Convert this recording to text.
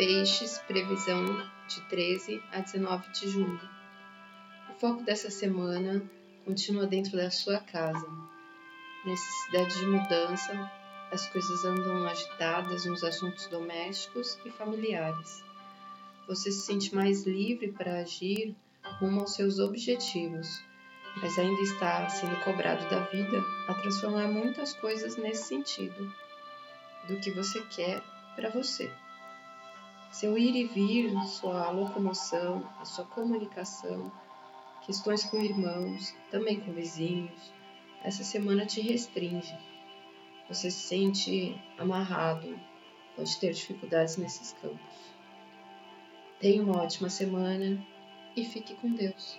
Peixes, previsão de 13 a 19 de junho. O foco dessa semana continua dentro da sua casa. Necessidade de mudança, as coisas andam agitadas nos assuntos domésticos e familiares. Você se sente mais livre para agir rumo aos seus objetivos, mas ainda está sendo cobrado da vida a transformar muitas coisas nesse sentido, do que você quer para você. Seu ir e vir, sua locomoção, a sua comunicação, questões com irmãos, também com vizinhos, essa semana te restringe. Você se sente amarrado, pode ter dificuldades nesses campos. Tenha uma ótima semana e fique com Deus.